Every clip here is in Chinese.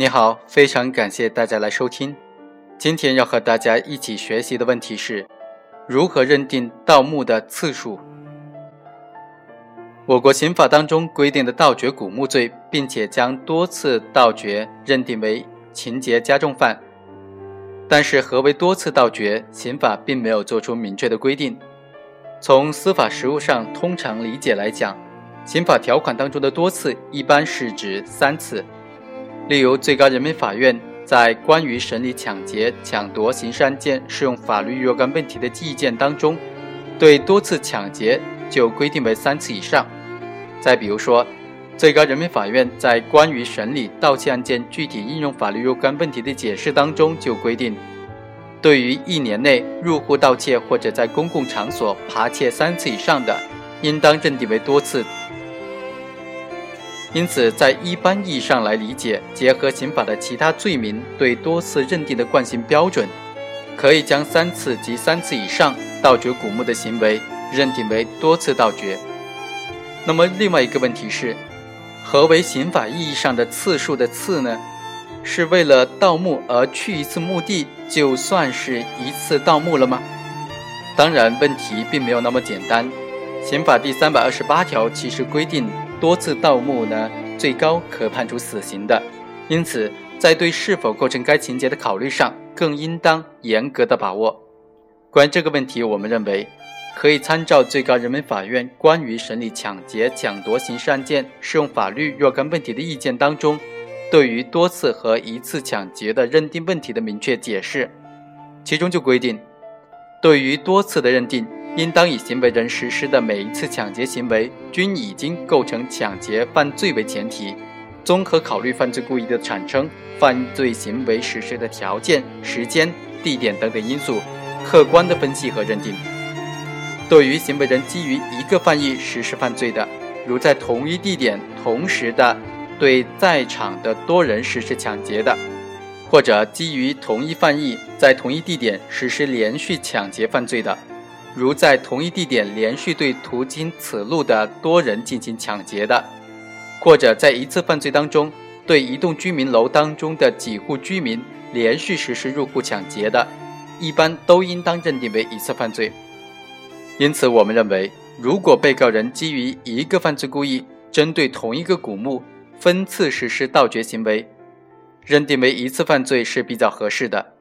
你好，非常感谢大家来收听。今天要和大家一起学习的问题是：如何认定盗墓的次数？我国刑法当中规定的盗掘古墓罪，并且将多次盗掘认定为情节加重犯。但是，何为多次盗掘？刑法并没有做出明确的规定。从司法实务上通常理解来讲，刑法条款当中的多次一般是指三次。例如，最高人民法院在关于审理抢劫、抢夺刑事案件适用法律若干问题的意见当中，对多次抢劫就规定为三次以上。再比如说，最高人民法院在关于审理盗窃案件具体应用法律若干问题的解释当中就规定，对于一年内入户盗窃或者在公共场所扒窃三次以上的，应当认定为多次。因此，在一般意义上来理解，结合刑法的其他罪名对多次认定的惯性标准，可以将三次及三次以上盗掘古墓的行为认定为多次盗掘。那么，另外一个问题是，何为刑法意义上的次数的次呢？是为了盗墓而去一次墓地，就算是一次盗墓了吗？当然，问题并没有那么简单。刑法第三百二十八条其实规定。多次盗墓呢，最高可判处死刑的。因此，在对是否构成该情节的考虑上，更应当严格的把握。关于这个问题，我们认为可以参照最高人民法院关于审理抢劫、抢夺刑事案件适用法律若干问题的意见当中，对于多次和一次抢劫的认定问题的明确解释，其中就规定，对于多次的认定。应当以行为人实施的每一次抢劫行为均已经构成抢劫犯罪为前提，综合考虑犯罪故意的产生、犯罪行为实施的条件、时间、地点等等因素，客观的分析和认定。对于行为人基于一个犯意实施犯罪的，如在同一地点同时的对在场的多人实施抢劫的，或者基于同一犯意在同一地点实施连续抢劫犯罪的。如在同一地点连续对途经此路的多人进行抢劫的，或者在一次犯罪当中对一栋居民楼当中的几户居民连续实施入户抢劫的，一般都应当认定为一次犯罪。因此，我们认为，如果被告人基于一个犯罪故意，针对同一个古墓分次实施盗掘行为，认定为一次犯罪是比较合适的。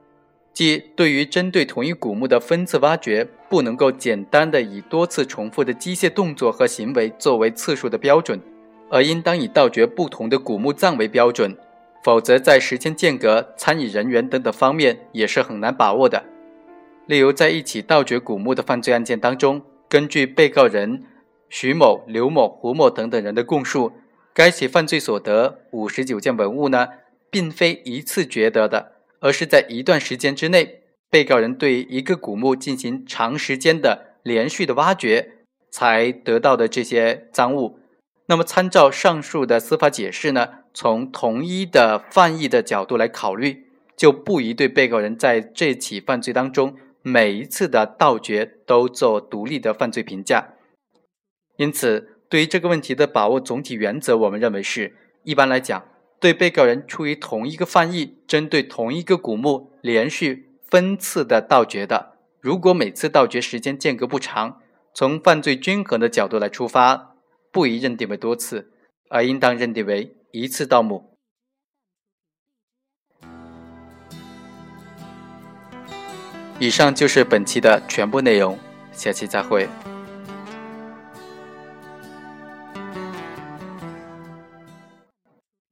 即对于针对同一古墓的分次挖掘，不能够简单的以多次重复的机械动作和行为作为次数的标准，而应当以盗掘不同的古墓葬为标准，否则在时间间隔、参与人员等等方面也是很难把握的。例如，在一起盗掘古墓的犯罪案件当中，根据被告人徐某、刘某、胡某等等人的供述，该起犯罪所得五十九件文物呢，并非一次掘得的。而是在一段时间之内，被告人对一个古墓进行长时间的连续的挖掘，才得到的这些赃物。那么，参照上述的司法解释呢，从同一的犯意的角度来考虑，就不宜对被告人在这起犯罪当中每一次的盗掘都做独立的犯罪评价。因此，对于这个问题的把握总体原则，我们认为是一般来讲。对被告人出于同一个犯意，针对同一个古墓连续分次的盗掘的，如果每次盗掘时间间隔不长，从犯罪均衡的角度来出发，不宜认定为多次，而应当认定为一次盗墓。以上就是本期的全部内容，下期再会。